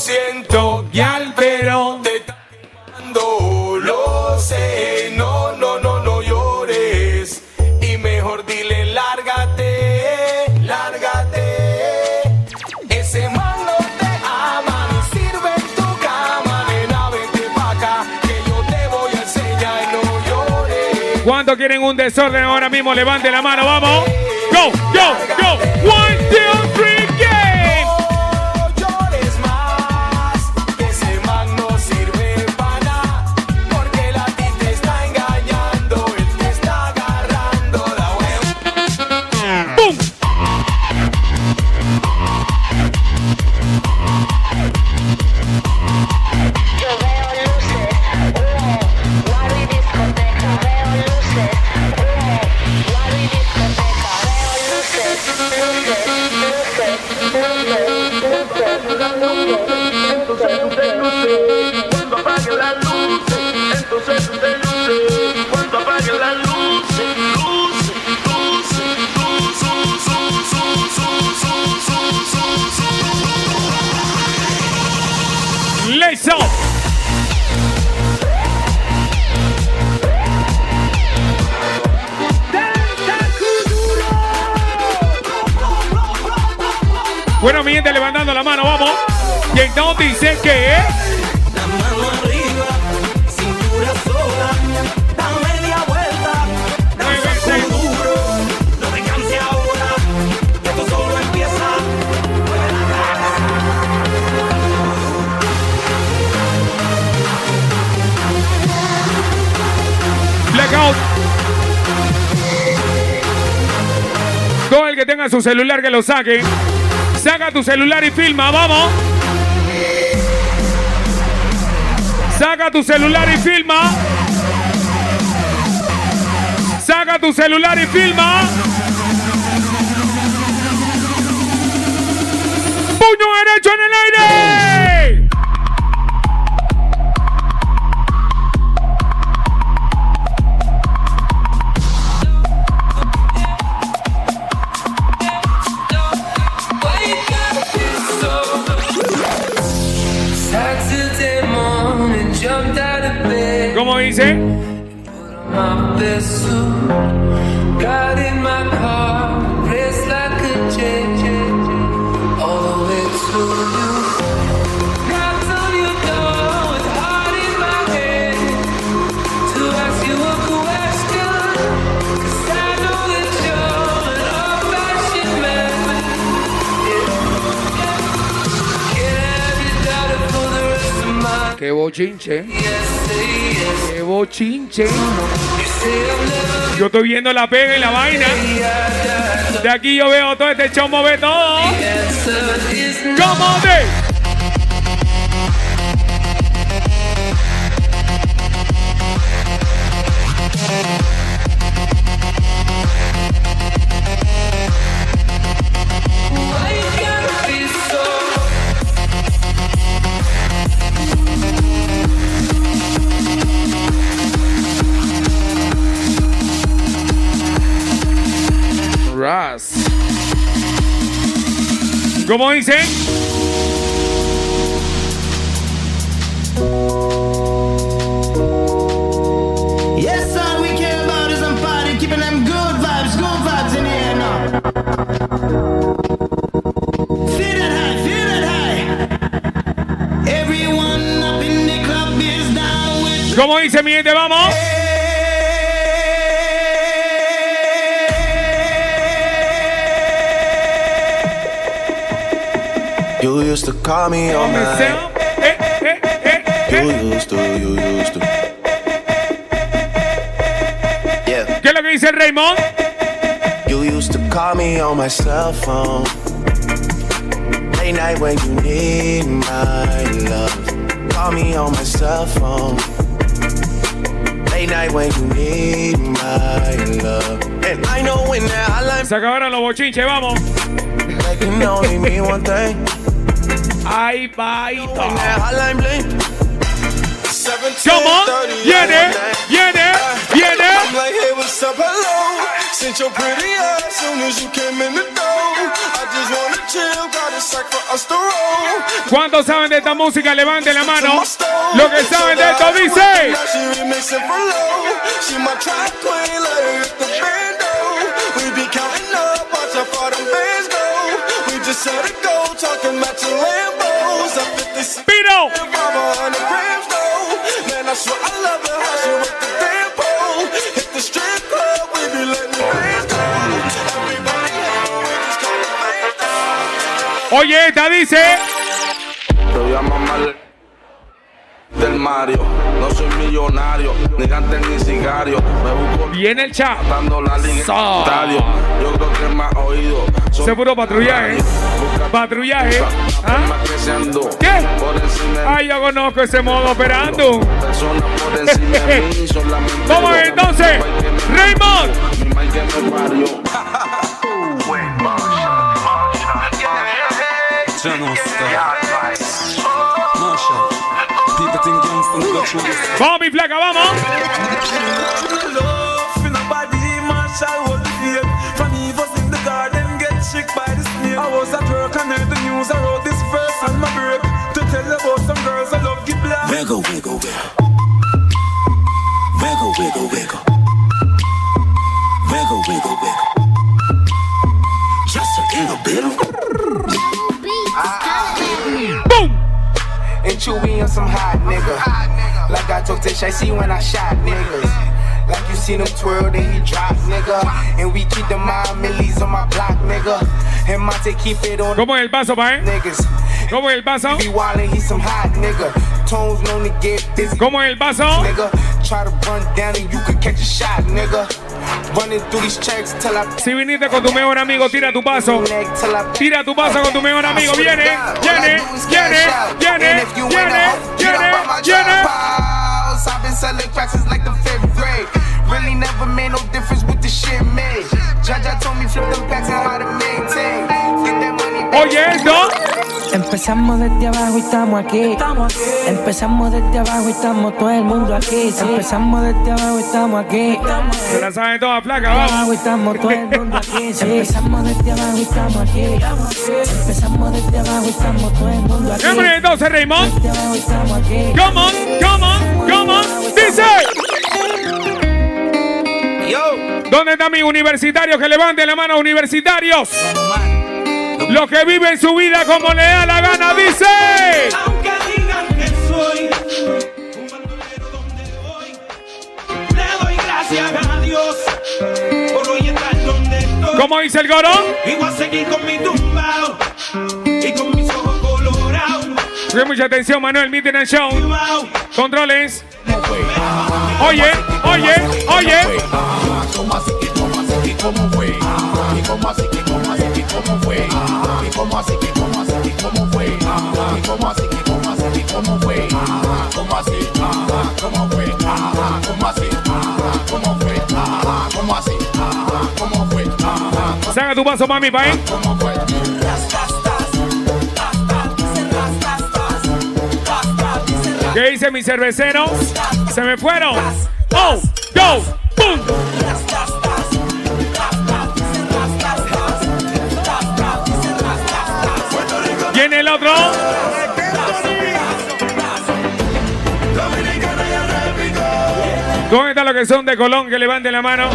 siento, Yal, pero te está quemando. Lo sé, no, no, no, no llores. Y mejor dile, lárgate, lárgate. Ese man no te ama, ni sirve en tu cama. Nena, vente pa' acá, que yo te voy a enseñar no llores. ¿Cuántos quieren un desorden ahora mismo? Levante la mano, vamos. Go, go, go. One, two, three, Bueno, mi gente, levantando la mano, vamos. Y entonces dice que La mano arriba, cintura sola, da media vuelta, danza con duro, no te canses ahora, que esto solo empieza. Mueve la blackout. Todo el que tenga su celular que lo saque. Saca tu celular y filma, vamos. Saca tu celular y filma. Saca tu celular y filma. Puño derecho en el aire. Bochinche. Qué bochinche. I'm never Yo estoy viendo la pega y la vaina. De aquí yo veo todo este chombo, ve todo. ¿Cómo? Ras. ¿Cómo dicen? Yes, all we care about is them party, keeping them good vibes, good vibes in the air now. Feel that high, feel that high. Everyone up in the club is down with. ¿Cómo dice eh, mi gente? Vamos. You used to call me on my Comenzamos. Eh, eh, eh, You eh. used to, you used to. Yeah, ¿Qué es lo que dice el Raymond? you used to call me on my cell phone. Late night when you need my love. Call me on my cell phone. Late night when you need my love. And I know when that hotline Se acabaron los bochinches, vamos. That can only mean one thing. Ay, bling. Come on. Viene, viene, I'm viene. like, hey, what's up, hello? Since your pretty ass soon as you came in the door. I just wanna chill, got a sack for us to roll. ¿Cuántos saben de esta música? Levante la mano. Lo que saben de esto dice. Oye, esta dice. Te voy a del Mario. No soy millonario, ni gante ni sicario. Me busco Viene el chat. la So. estadio. Yo creo que más oído. son Ese puro patrullaje. Patrullaje. ¿Ah? se. ¿Qué? Ay, yo conozco ese modo operando. Personas por encima de mí, solamente Vamos entonces. Raymond. Mi mal que by the snake. I was at work and heard the news. I wrote this verse on my break to tell you about some girls I love give black. Wiggle, wiggle, wiggle. Wiggle, wiggle, wiggle. Wiggle, wiggle, wiggle. Just a little bit of Boom. And Chewy on some hot nigga. I see when I shot niggas. Like you seen him twirl, then he drop, nigga. And we keep the mind millies on my block, nigga. And Monte keep it on ¿Cómo el paso, pa' eh? niggas. ¿Cómo es el paso? Be wildin', he some hot nigga. Tones known to get busy, ¿Cómo es el paso? nigga. Try to run down and you could catch a shot, nigga. Running through these checks till I Si viniste con tu mejor amigo, tira tu paso. Tira tu paso con tu mejor amigo. Viene, viene, viene, viene, viene, viene, viene. Selling cracks like the fifth grade. Really never made no difference with the shit made. Jaja told me flip them packs and how to maintain. Get that money back. Oye, esto. Empezamos desde abajo y estamos aquí. Empezamos desde abajo y estamos todo el mundo aquí. Empezamos desde abajo y estamos aquí. Se la saben todas, flaca, Desde vamos. abajo y estamos todo el mundo aquí. sí. Empezamos desde abajo y estamos aquí. Empezamos desde abavo y estamos todo el mundo aquí. Vámonos entonces, Raymond. Desde abajo y estamos aquí. Come on, come on, Dice. ¿Dónde están mis universitarios? Que levanten la mano, universitarios. Los que viven su vida como le da la gana, dice. Aunque digan que soy un bandolero donde voy, le doy gracias a Dios por hoy estar donde estoy. ¿Cómo dice el coro? Y voy a seguir con mi tumbao y con mis ojos colorados. Mucha atención, Manuel Midnight Show. Controles. Oye, oye, oye. Saca tu paso, mami, pa' ahí. ¿Qué dice mi cervecero? Se me fueron. Oh, go, boom. Viene el otro. ¿Dónde están los que son de Colón? Que levanten la mano.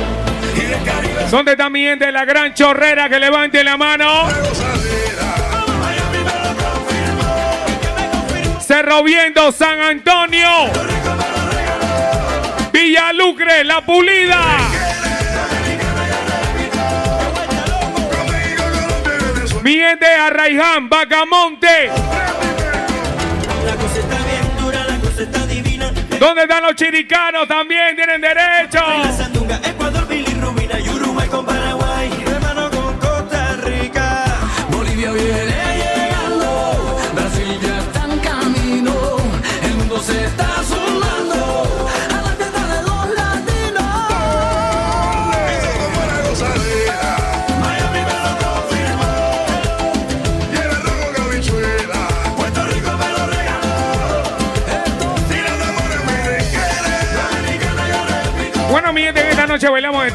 ¿Dónde está mi gente de la gran chorrera? Que levanten la mano. Cerro San Antonio. Villalucre, La Pulida. Mi gente Arraiján, Bacamonte. ¿Dónde están los chiricanos? También tienen derecho.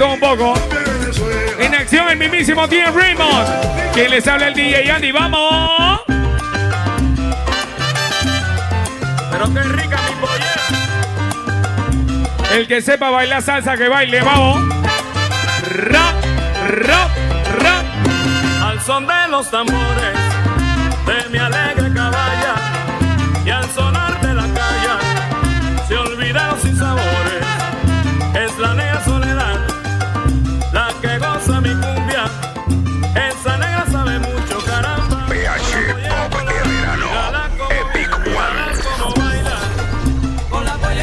Un poco. En acción el mismísimo Tien Raymond. Quien les habla el DJ Andy. ¡Vamos! Pero qué rica mi pollera. El que sepa bailar salsa, que baile. ¡Vamos! Rap, rap, rap. Al son de los tambores de mi alegre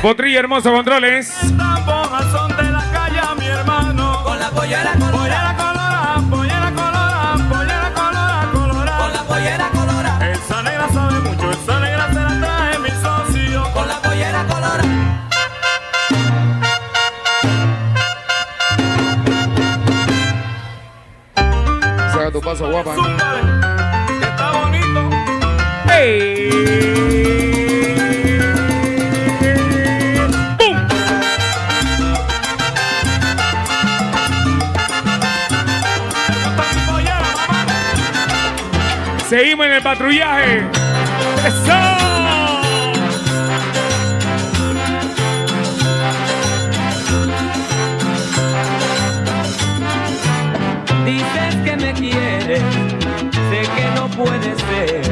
Potrillo hermoso controles. son de la calle, mi hermano. Con la pollera colorada. Pollera colorada, pollera colorada, pollera colorada, colorada. Con la pollera colorada. Esa negra sabe mucho, esa negra se la trae mi socio. Con la pollera colorada. Saca tu paso, guapa. Está bonito. ¡Ey! Seguimos en el patrullaje. ¡Eso! Dices que me quieres, sé que no puede ser,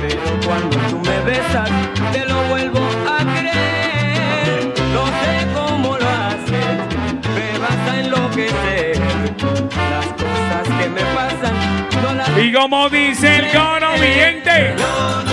pero cuando tú me besas te lo vuelvo a creer. No sé cómo lo haces, me vas a enloquecer. Las cosas que me pasan Y como dice el coro, mi.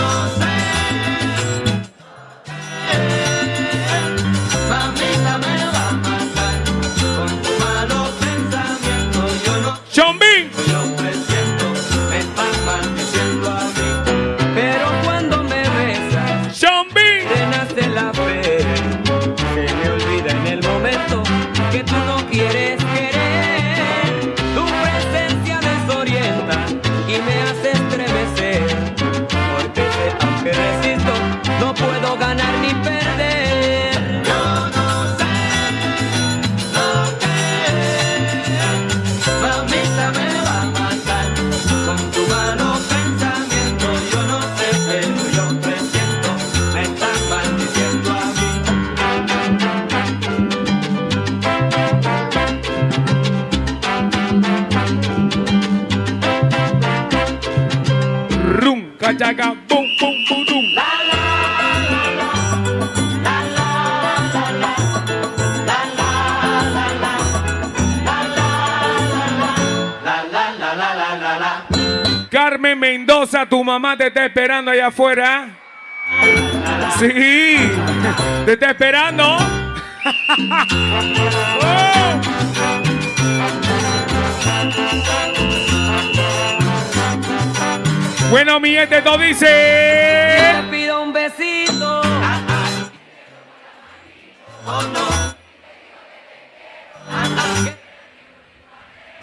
Carmen Mendoza, tu mamá te está esperando allá afuera. Sí, te está esperando. Oh. Bueno, mi gente, todo dice. Te pido un besito. Oh no.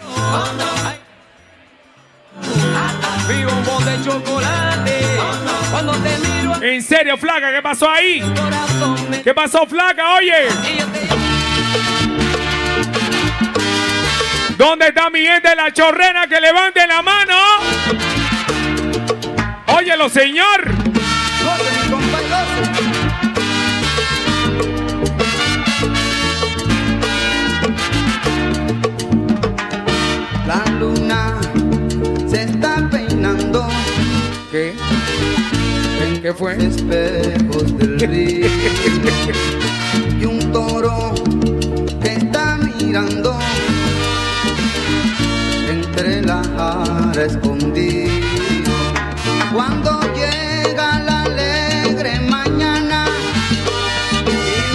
Oh no. Vivo de chocolate. Cuando te miro En serio, flaca, ¿qué pasó ahí? me ¿Qué pasó, flaca? Oye, ¿dónde está mi gente de la chorrera que levante la mano? Señor. La luna se está peinando ¿Qué? ¿Qué fue? espejos del río y un toro que está mirando entre la jara escondido.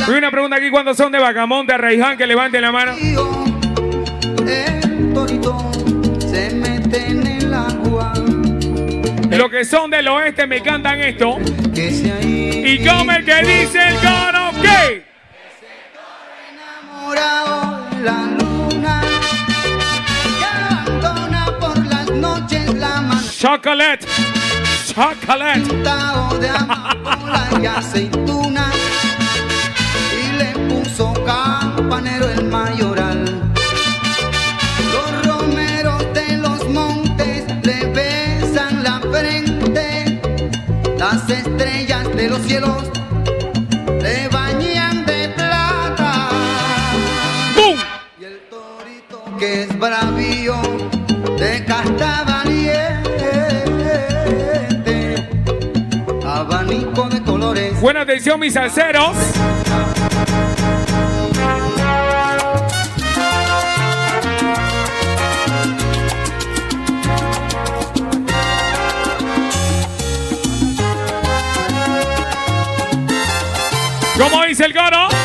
Hay una pregunta aquí, ¿cuántos son de Bacamonte, Arraiján? Que levanten la mano. Los que son del oeste me cantan esto. Y como el que dice el coro, ¿qué? chocolate. de amapola y aceituna. Y le puso campanero el mayoral. Los romeros de los montes le besan la frente. Las estrellas de los cielos Buena atención, mis salseros. ¿Cómo dice el coro?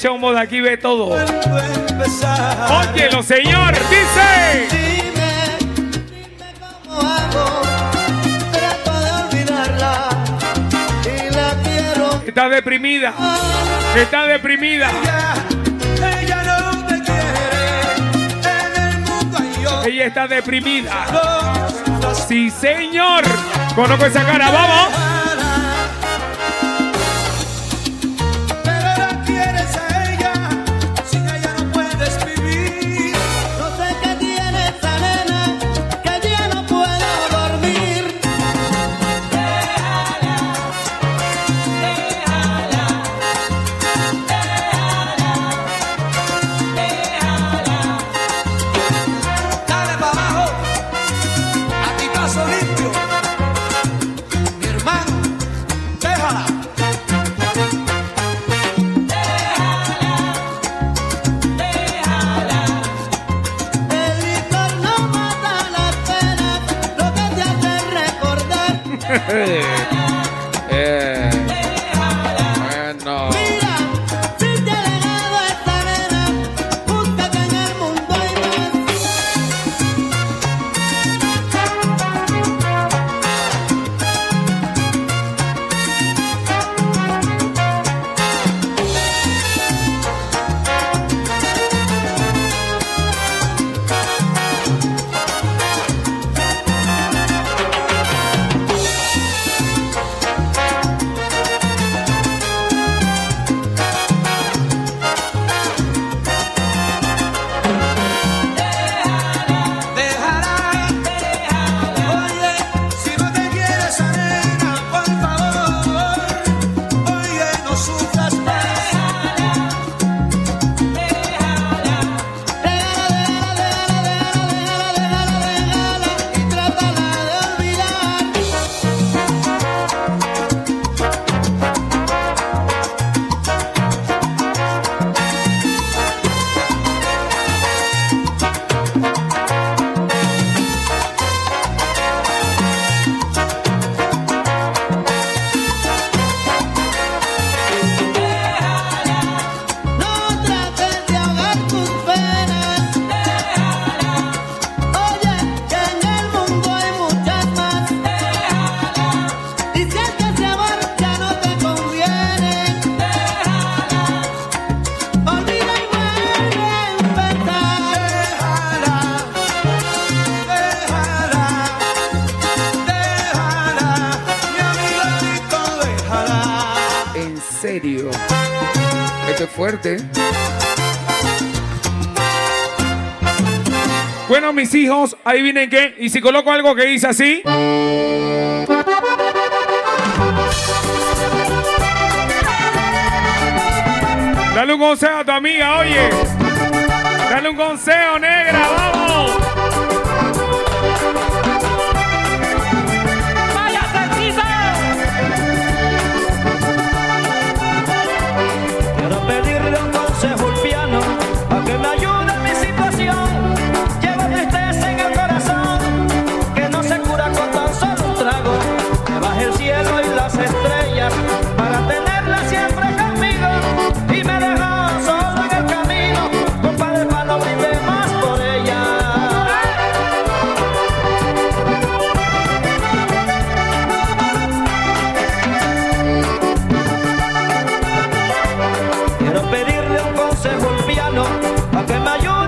echa de aquí, ve todo. Óyelo, Señor, dice. Dime, dime cómo hago trato de olvidarla y la quiero. Está deprimida, ah, está deprimida. Ella, ella no te quiere, en el mundo hay yo. Ella está deprimida. Sí, Señor. Conozco esa cara, vamos. mis hijos, adivinen qué. Y si coloco algo que dice así. Dale un consejo a tu amiga, oye. Dale un consejo, negra, vamos. I'm been my.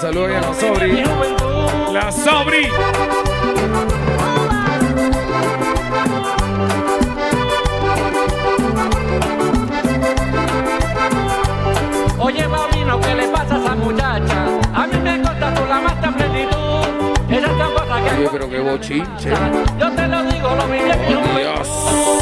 Saludos a la Sobri. La Sobri. Oye, Paulino, ¿qué le pasa a esa muchacha? A mí me consta tú la más plenitud. Esa es tan cosa que. Oye, pero qué bochinche. Yo te lo digo, lo viví oh, en Dios.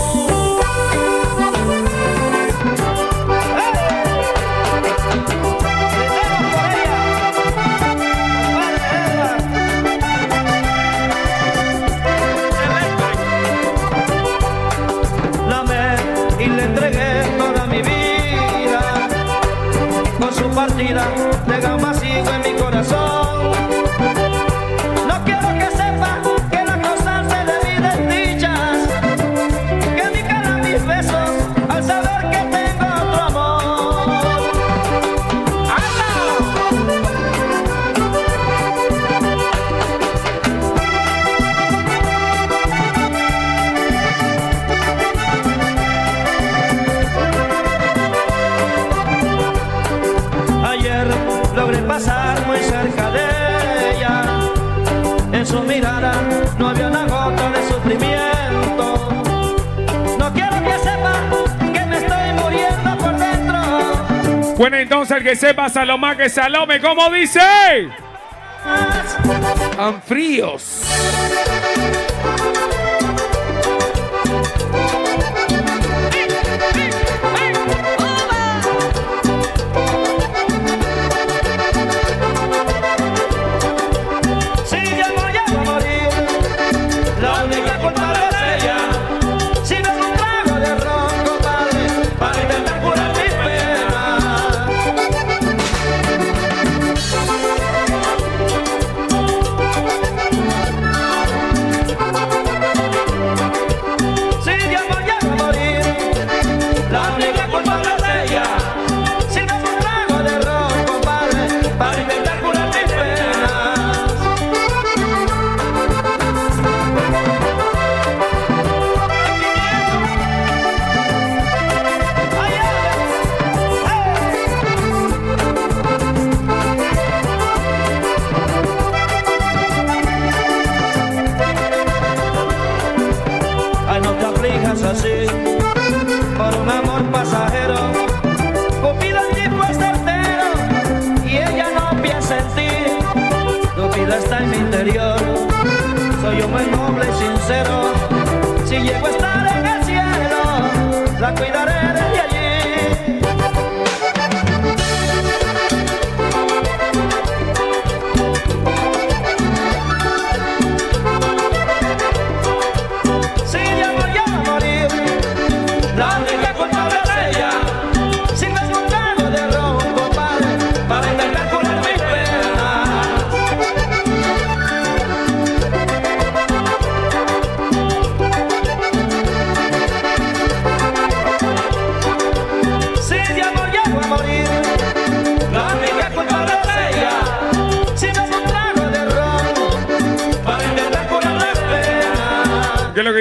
vida de gambas el que sepa, Salomá que Salome, ¿cómo dice? Tan fríos.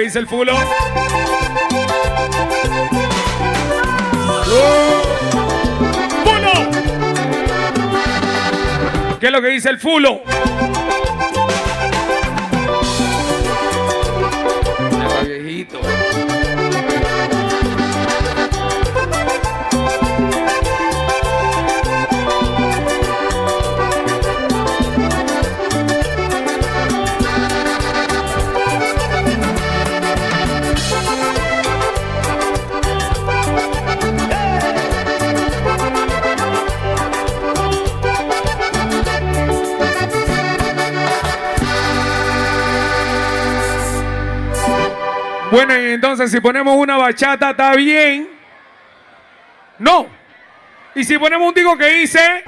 dice el fulo. ¡Fulo! ¿Qué es lo que dice el fulo? Entonces si ponemos una bachata, ¿está bien? No. Y si ponemos un digo que dice...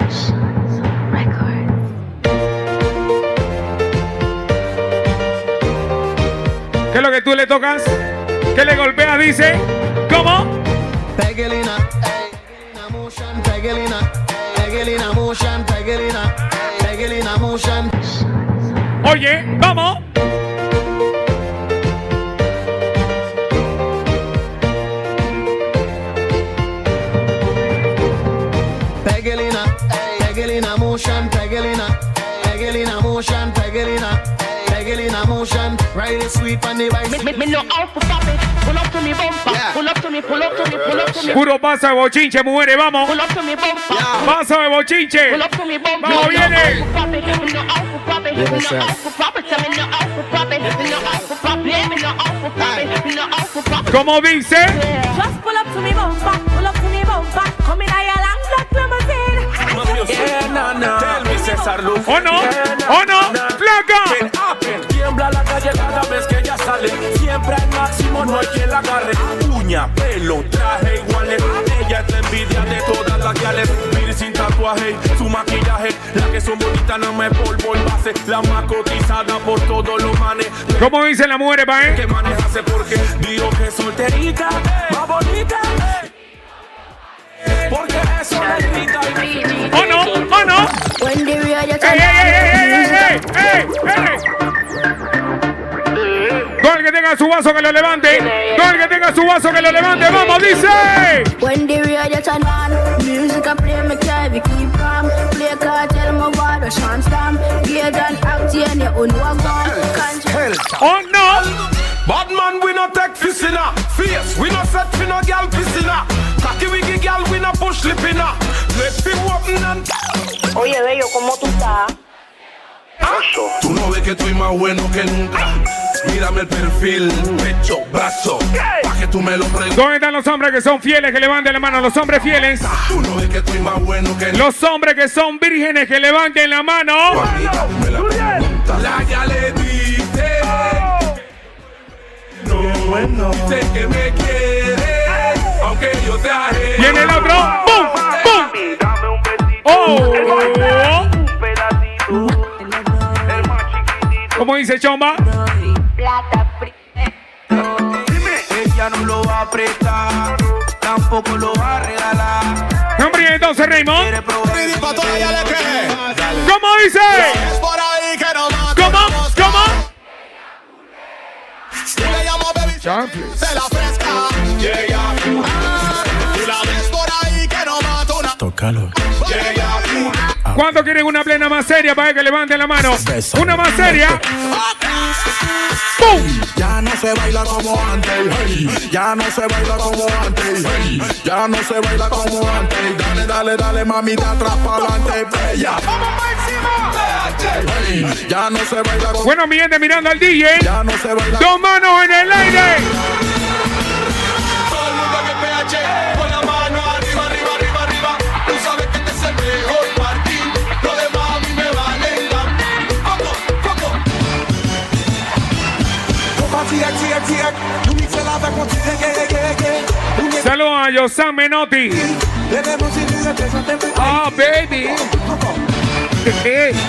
¿Qué es lo que tú le tocas? ¿Qué le golpeas? Dice. ¿Cómo? Pegelina, ey, Pegelina motion, Pegelina, Pegelina motion, Pegelina, Pegelina motion. Oye, vamos. Ride it sweet on the. Me, me, me how to pop it. Pull up to me bumper. Pull up to me, pull up to me, pull up to me. Puro paso de bochinche, mujeres, vamos. Pull up to me bumper. Paso de bochinche. Pull up to me bumper. Vamos, viene. Me how to pop it. Me know how to pop it. Me know how to pop it. Me know how to pop it. Me know how to pop it. Me know how to pop it. Me know how to pop it. ¿Cómo dice? Just pull up to me bumper, pull up to me bumper. Come in a long black limousine. Tell me, César Luz. ¿O no? ¿O no? ¡Flaca! Tiembla la calle cada vez que ella sale. Siempre al máximo, no hay quien la agarre. Uña, pelo, traje iguales. Ella es la envidia de todas las gales. Vir sin tatuaje, su maquillaje. Las que son bonitas no me polvo y base. La más cotizada por todos los manes. ¿Cómo dicen las mujeres, pa' eh? Que manejase porque digo que es solterita, más bonita. Porque eso le grita y ¿O no? ¿O no? Radio ¡Ey, ey, ey, ey, ey, ey, ey! Que tenga su vaso que lo levante. Todo el que tenga su vaso que lo levante. ¡Vamos, dice! When the radio turn on, music I play me carry we keep calm. Play cartel my water shan stamp. Get an act and you own one gun. ¡Oh, no! Bad man, we no take fish in a face. We no set fi no gal piss in a. Cocky wiggy gal, we no push lip in a. Let him open and. Oye, bello, ¿cómo tú estás? Tú no ves que estoy más bueno que nunca. Mírame el perfil, pecho, brazo. Pa' que tú me lo preguntes. ¿Dónde están los hombres que son fieles? Que levanten la mano. Los hombres fieles. Tú no ves que estoy más bueno que Los hombres que son vírgenes que levanten la mano. La ya le dice. No, dice que me quiere. Aunque yo te ajene. Viene el otro. ¡Bum! ¡Bum! ¡Oh! ¿Cómo dice Chomba? Plata Ella no lo va a prestar, tampoco lo va a regalar. Hombre, entonces Raymond. ¿Cómo dice? ¿Cómo? ¿Cómo? Baby de la fresca. Una. Tócalo. ¿Cuánto quieren una plena más seria para que levanten la mano? Una más seria. ¡Pum! Ya no se baila como antes, hey. ya no se baila como antes, hey. ya no se baila como antes. Dale, dale, dale, mamita, atrás para adelante, bella. Hey. Ya no se baila como Bueno, mi gente mirando al DJ. Ya no se baila. Dos manos en el aire. Saludos a Yosan Menotti. Ah, baby.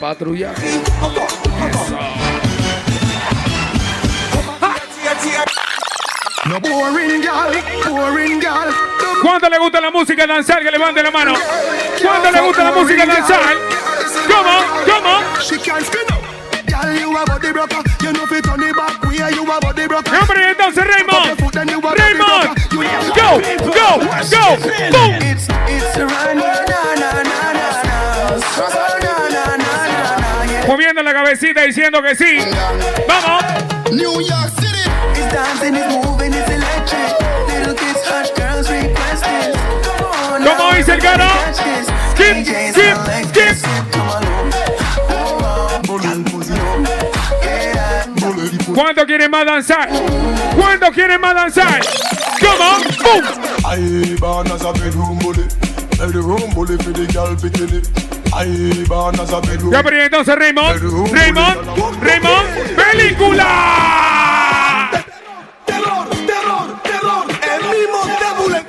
Patrulla. No boring girl, boring girl. ¿Cuánto le gusta la música danzar? Que levante la mano. ¿Cuánto le gusta la música danzar? ¿Cómo? ¿Cómo? She can't spin up. Girl, you a body broker. You know fi turn it back way. You a body broker. Hombre, entonces Raymond. Raymond. Go, go, go. Boom. It's it's. Moviendo la cabecita diciendo que sí. Vamos. New York City. ¿Cómo dice el this. Skip, skip, skip. Come. ¿Cuánto quieren más danzar? ¿Cuánto quieren más danzar? ¿Cómo? ¡Bum! I born as a bedroom bully. Bedroom bully for the girl bikini. I born as a bedroom. Ya, pero entonces Raymond, Raymond, Raymond, película.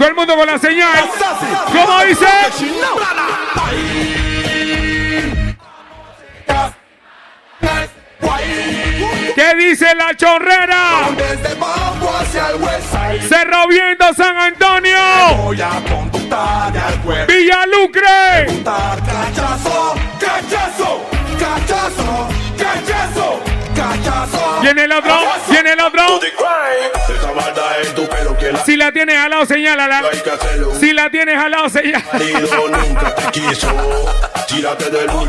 El mundo con la señal. ¿Cómo dice? ¿Qué dice la chorrera? Cerro Viento San Antonio. Voy a conductar al cuerpo. Villalucre. Viene el otro, viene el otro. Que Si la tienes al lado, señálala. que. Si la tienes al lado, señálala.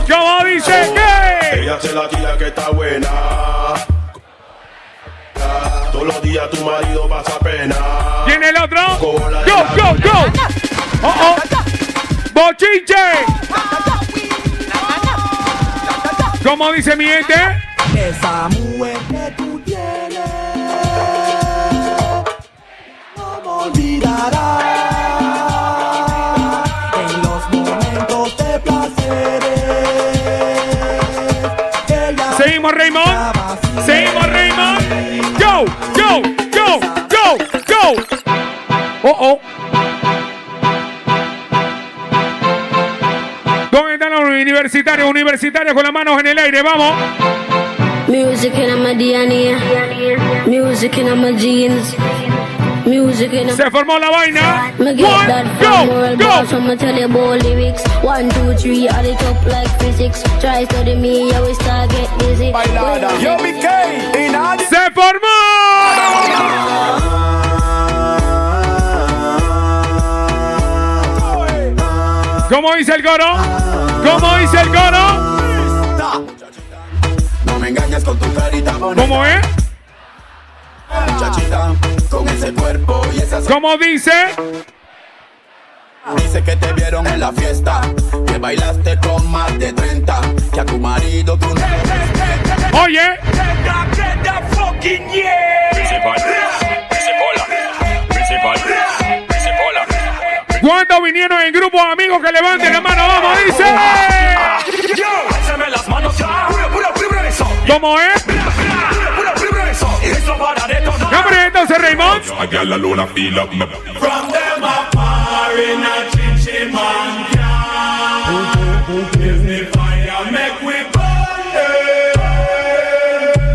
¿Cómo dice qué? Ella se la tira que está buena. Todos los días tu marido pasa pena. Viene el otro. La go, go. Oh, oh. Bochinche. ¿Cómo dice mi gente? Esa mujer olvidará en los momentos de placeres. Ella Seguimos, Raymond. Seguimos, Raymond. Go, go, go, go, go. Oh, oh. ¿Dónde están los universitarios? Universitarios con las manos en el aire, vamos. Music in my DNA. Music in my jeans. Music in Se formó la vaina. Me get One, that go, from World go. Boss, I'ma tell you about lyrics. One, two, three, add it up like physics. Try study me, I will start get busy. Yo, BK, y nadie. Se formó. ¿Cómo dice el coro? ¿Cómo dice el coro? No me engañes con tu carita bonita. ¿Cómo es? Muchachita, con ese cuerpo y esas ¿Cómo dice? Dice que te vieron en la fiesta, que bailaste con más de 30, que a tu marido tú no Oye, ¿cuántos vinieron en grupos de amigos que levanten la mano? Vamos, dice. ¿Cómo es? ¿Qué hombre, entonces, Raymond? A girl alone I feel up From them a foreign a chichi man can Give me fire, make we burn.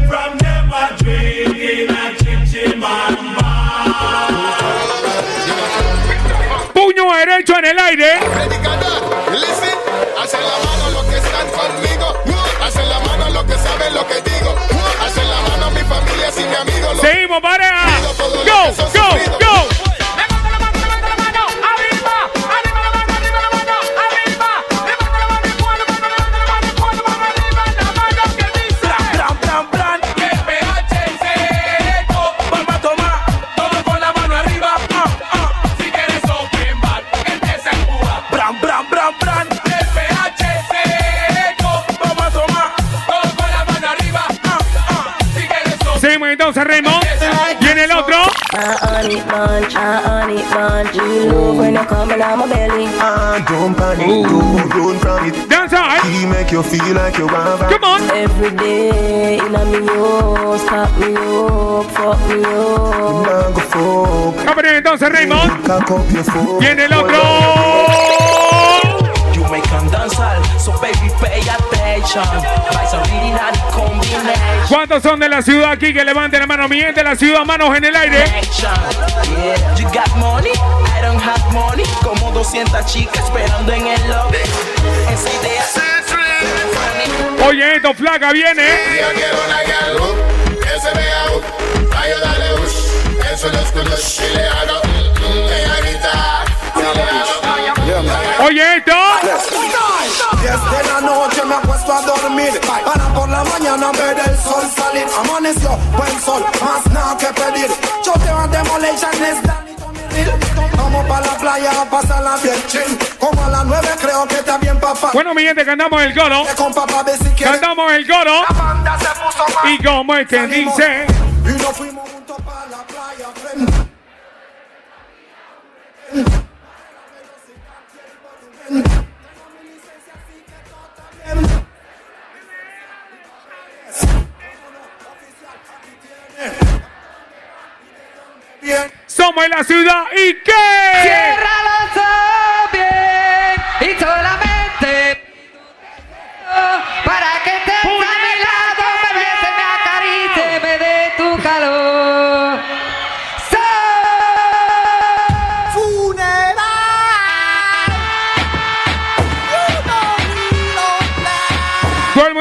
From them a drinking a chichi man Puño derecho en el aire. Listen, hacen la mano los que están conmigo, hacen la mano los que saben lo que digo, Seguimos, pareja. Go, go, go. Plan, plan, plan, que PHC Vamos a tomar todo con la mano arriba. Ah, ah. Si quieres open bar, empieza a empujar. Bran, bran, bran, bran. Que PHC Vamos a tomar todo con la mano arriba. Ah, ah. Si quieres open Seguimos entonces, on it, man, I on it, man. You love when you come on my belly. Ah, don't panic, don't run from it. Dance on. He make you feel like you have a Come on. Every day in a me house, pop me up, fuck me up. Now go fuck, ¿Qué hombre, entonces, Raymond? cock up your foot. Viene el otro. You make them dance all, so baby pay attention. Vibes are really not a combination. ¿Cuántos son de la ciudad aquí que levanten la mano? Mi gente de la ciudad, manos en el aire. Yeah, you got money, I don't have money. Como 200 chicas esperando en el lobby. Esa idea. Oye, esto, flaca, viene. Yo quiero una girl look, que se vea pa' yo darle ush, en su luz y le hago ella grita, y le hago Oye, esto. Desde la noche me acuesto a dormir Para por la mañana ver el sol salir Amaneció, buen sol, más nada que pedir a demolition es Danny Tommy Real. Vamos para la playa a pasarla bien chill Como a las nueve creo que está bien papá Bueno, mi gente, cantamos el coro. Cantamos el coro. Y como es que dice. Y nos fuimos juntos para la playa. Somos en la ciudad y qué. Cierra ojos bien y solamente para que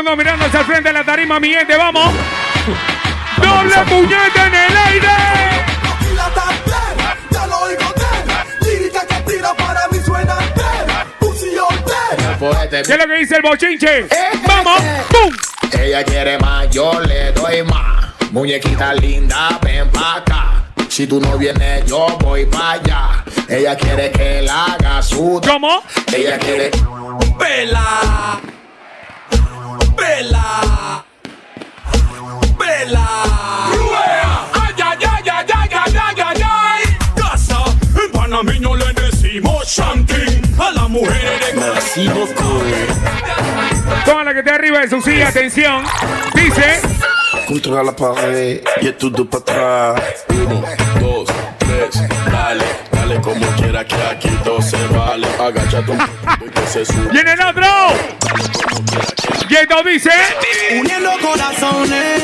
mundo mirando hacia el frente de la tarima, mi gente, vamos. Doble puñete en el aire. Ya lo oigo de Lírica que tira para mí suena de Fusión de ¿Qué es lo que dice el bochinche? Vamos, ¡pum! Ella quiere más, yo le doy más. Muñequita linda, ven pa' acá. Si tú no vienes, yo voy pa' allá. Ella quiere que la haga su. ¿Cómo? Ella quiere. Vela. Vela. Ay, ay, ay, ay, ay, ay, ay, ay, ay. Casa, en panameño le decimos shanking. A las mujeres de Nacimos Toda la que esté arriba de su silla, atención. Dice. Contra la pared y es todo para atrás. Uno, dos, tres, dale como quiera que aquí todo se vale. Agáchate un poquito y que se sube. ¡Y en el otro! Y esto dice. Uniendo corazones,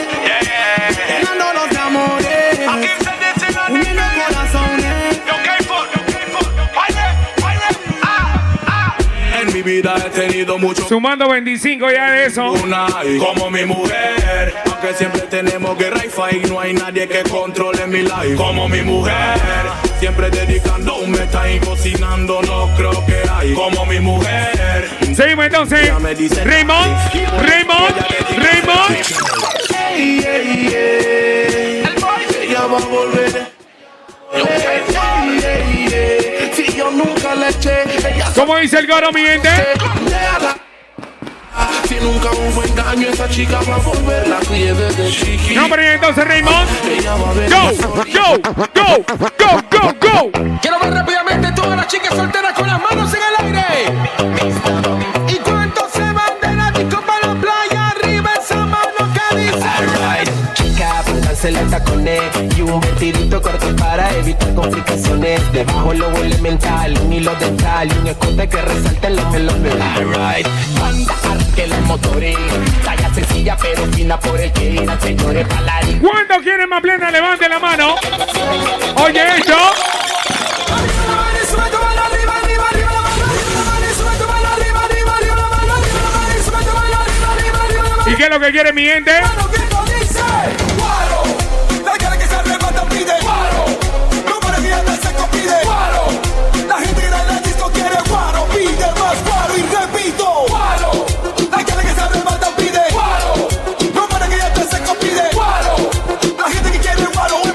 llenando los amores. Uniendo corazones. En mi vida he tenido mucho. Sumando 25 ya de eso. Una como mi mujer. Aunque siempre tenemos guerra y fight, no hay nadie que controle mi life. Como mi mujer. Siempre dedicando un meta y cocinando, no creo que hay. Como mi mujer. Seguimos entonces. Raymond, Raymond, Raymond. Ella va a volver. Si yo nunca le eché, ¿Cómo dice el goro, mi gente? Si nunca hubo engaño, esa chica va a volver. La desde chiqui. No, pero entonces Raymond. Go, go, go, go, go, go. Quiero ver rápidamente todas las chicas solteras con las manos en el aire. ¿Y cuántos se van de la disco para la playa? Arriba esa mano que dice. Alright, chica, pónganse la tacones y un vestidito corto para evitar complicaciones. Debajo lo elemental, un hilo dental y un escote que resalte los. Alright, banda, que irán, señores, bailar. ¿Cuántos quieren más plena? Levante la mano. Oye esto. ¿Y qué es lo que quiere mi gente?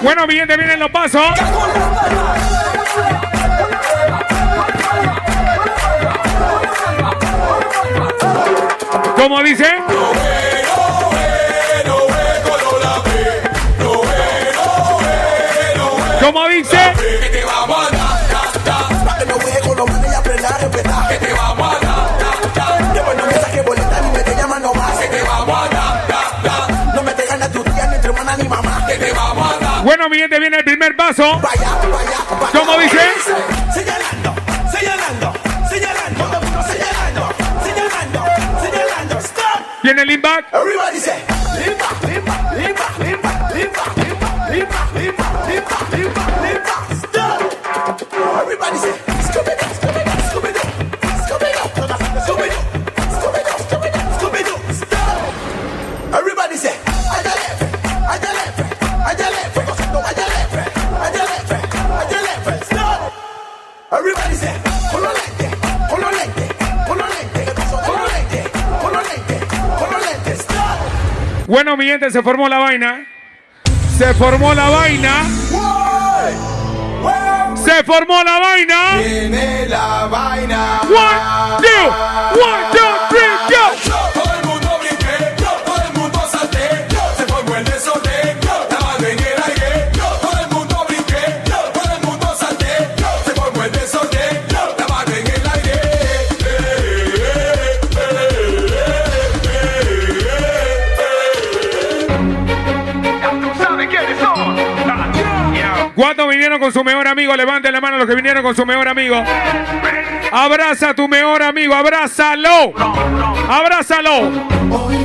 Bueno, mi gente, vienen los pasos. ¿Cómo dice? ¿Cómo dice? Que te vamos a dar. Que no. Que no me te. Que te a. No me ganas tu día ni entre hermana ni mamá. Que te a. Bueno, mi gente, viene el primer paso. ¿Cómo dice? Señalando, señalando, señalando, señalando, señalando, señalando. Stop. Viene el inback. Everybody say, Bueno, mi gente, se formó la vaina. Se formó la vaina. Se formó la vaina. Viene la vaina. One, two, one, two, con su mejor amigo. levante la mano los que vinieron con su mejor amigo. Abraza a tu mejor amigo. Abrázalo. Abrázalo. Hoy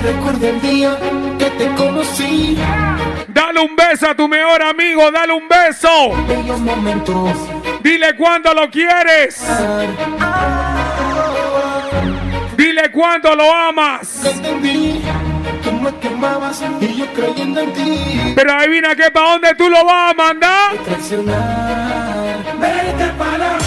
el día que te conocí. Dale un beso a tu mejor amigo. Dale un beso. Dile cuándo lo quieres. Ah. Dile cuándo lo amas me quemabas y yo creyendo en ti. Pero adivina que para dónde tú lo vas a mandar. Traicionar, vete para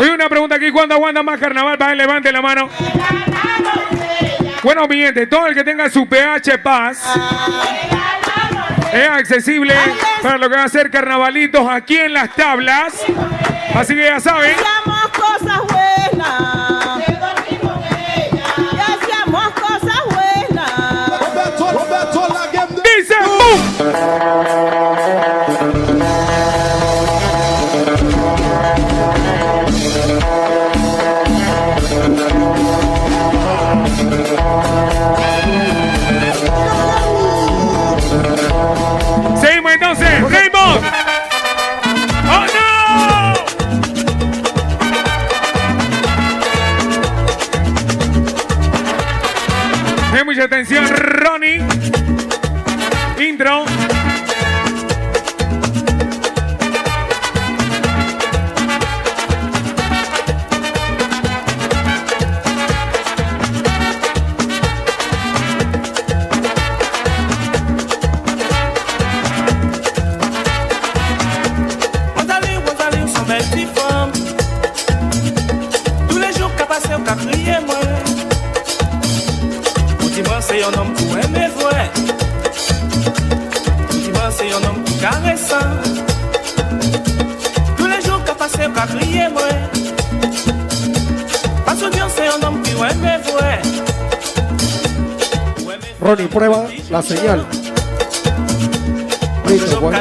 Hay una pregunta aquí, ¿cuándo aguanta más carnaval? Para levante la mano. Bueno, mi gente, todo el que tenga su PH Paz es accesible para lo que van a ser carnavalitos aquí en las tablas. Así que ya saben. cosas buenas. cosas buenas. Dice ¡Bum! atención, Ronnie. Intro. la señal. Listo, bueno.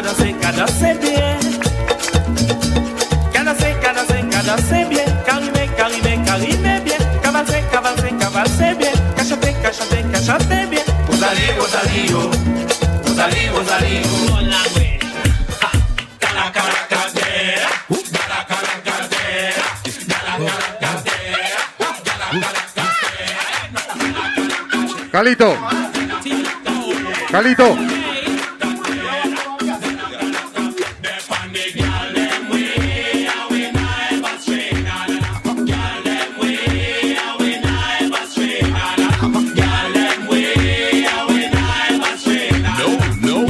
Calito. Calito.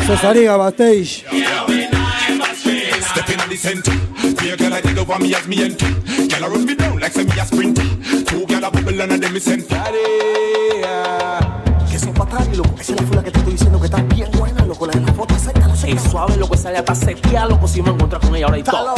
Cesarega backstage. Stepping a run me down like semi a. Two a bubble and a demi. Que son loco. Esa es la fula que te Ey, suave, loco, esa le pase tía, loco, si me encuentro con ella ahora y todo.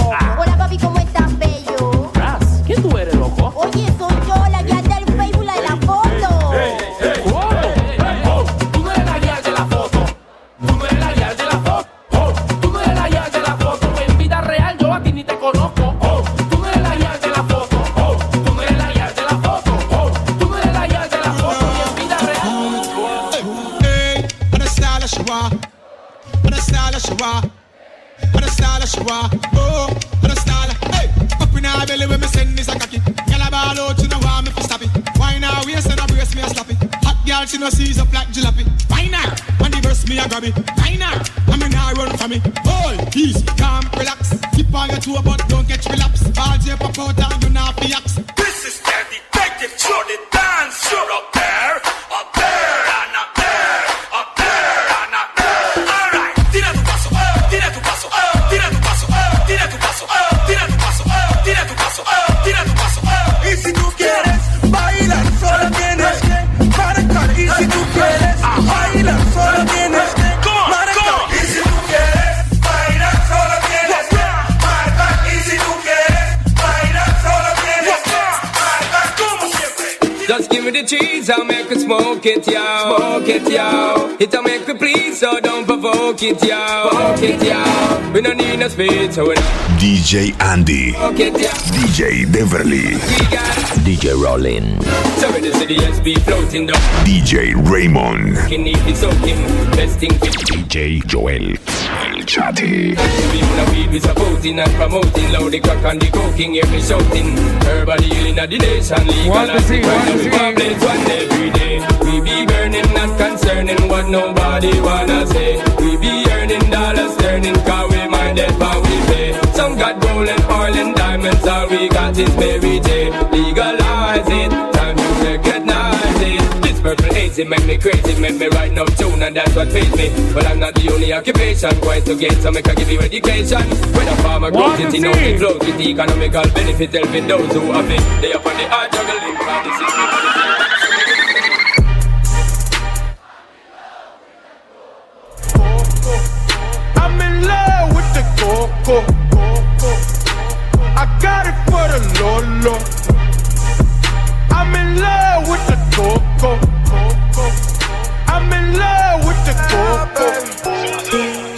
The trees, make her smoke it, yo. Smoke it, yo. It a make her please, so don't provoke it, yo. Provoke it, yo. We don't need no speed, so we don't DJ Andy. provoke it, yo. DJ Beverly. DJ Rollin. So we the city SB floating down. DJ Raymond. Can need it soaking. Best thing DJ Joel. El Chati. We wanna weed, we supporting and promoting. Loud the crack and the coking, hear me shouting. Everybody healing at the nation. Legalize it right now. We one every day. We be burning, not concerning what nobody wanna say. We be earning dollars, turning car we minded how we pay. Some got gold and oil and diamonds, all we got is Mary J. Legalize it, purple it make me crazy, make me write no tune, and that's what pays me. But I'm not the only occupation, quite to get, so make I give you education. When a farmer grows it, he knows it flows with the economical benefit, helping those who have it. They up on the hard juggling, how the system. I'm in love with the coco. I got it for the lolo. I'm in love with the coco. I'm in love with the coco.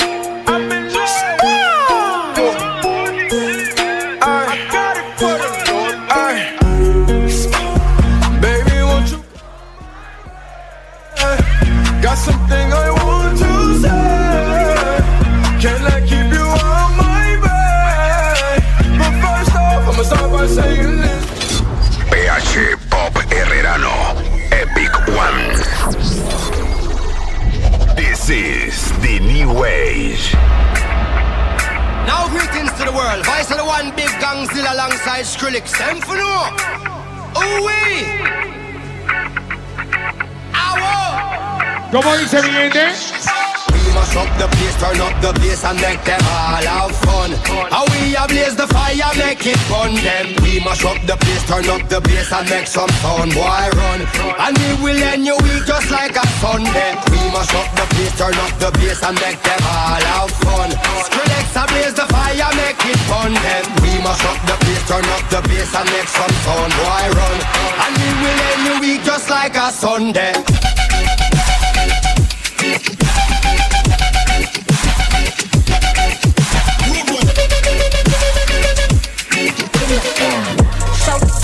¿Cómo dice mi gente? We mash up the place, turn up the bass and make them all have fun. How we a blaze the fire, make it fun. Them we mash up the place, turn up the bass and make some sound. Boy run, and we will end your week just like a Sunday. We mash up the place, turn up the bass and make them all have fun. Skrillex a blaze the fire, make it fun. Them we mash up the place, turn up the bass and make some sound. Boy run, and we will end your week just like a Sunday.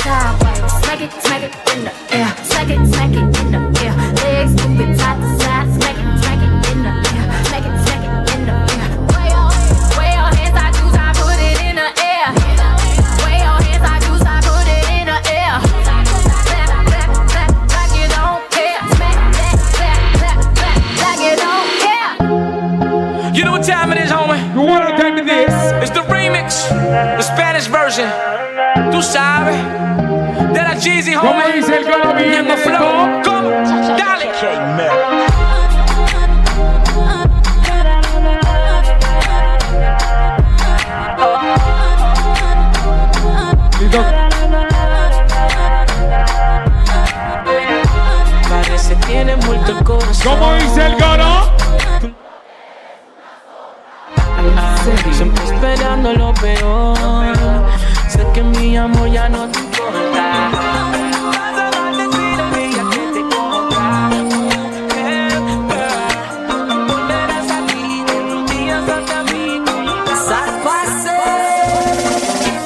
Sideways, smack it, smack it in the air, smack it, smack it in the air. Legs moving side to side, smack it, smack it in the air, smack it, smack it in the air. Way your, way your hands, I do, I put it in the air. Way your hands, I do, I put it in the air. Clap, clap, clap, like you don't care. Smack that, clap, clap, clap, like you don't care. You know what time it is, homie? You know what time it is? It's the remix, the Spanish version. Tú sabes. De la Jeezy, homie. ¿Cómo dice el colombiano? Flow. ¿Cómo? Dale. Parece tiene el corazón. ¿Cómo dice el coro? Siempre esperando lo peor. Sé que mi amor ya no te importa.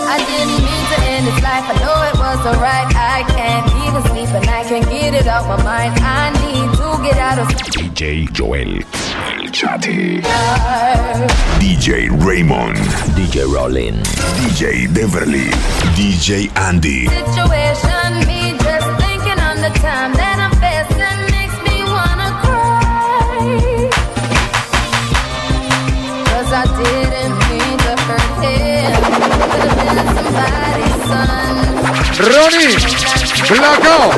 I didn't mean to end this life. I know it was alright. I can't even sleep and I can't get it out my mind. I need to get out of DJ Joel. El DJ Raymond. DJ Rollin. DJ Beverly. DJ Andy. situation. Me just thinking on the time that I'm facing makes me wanna cry. Cause I didn't mean to hurt him. Could have been somebody's son. Ronnie, Blackout.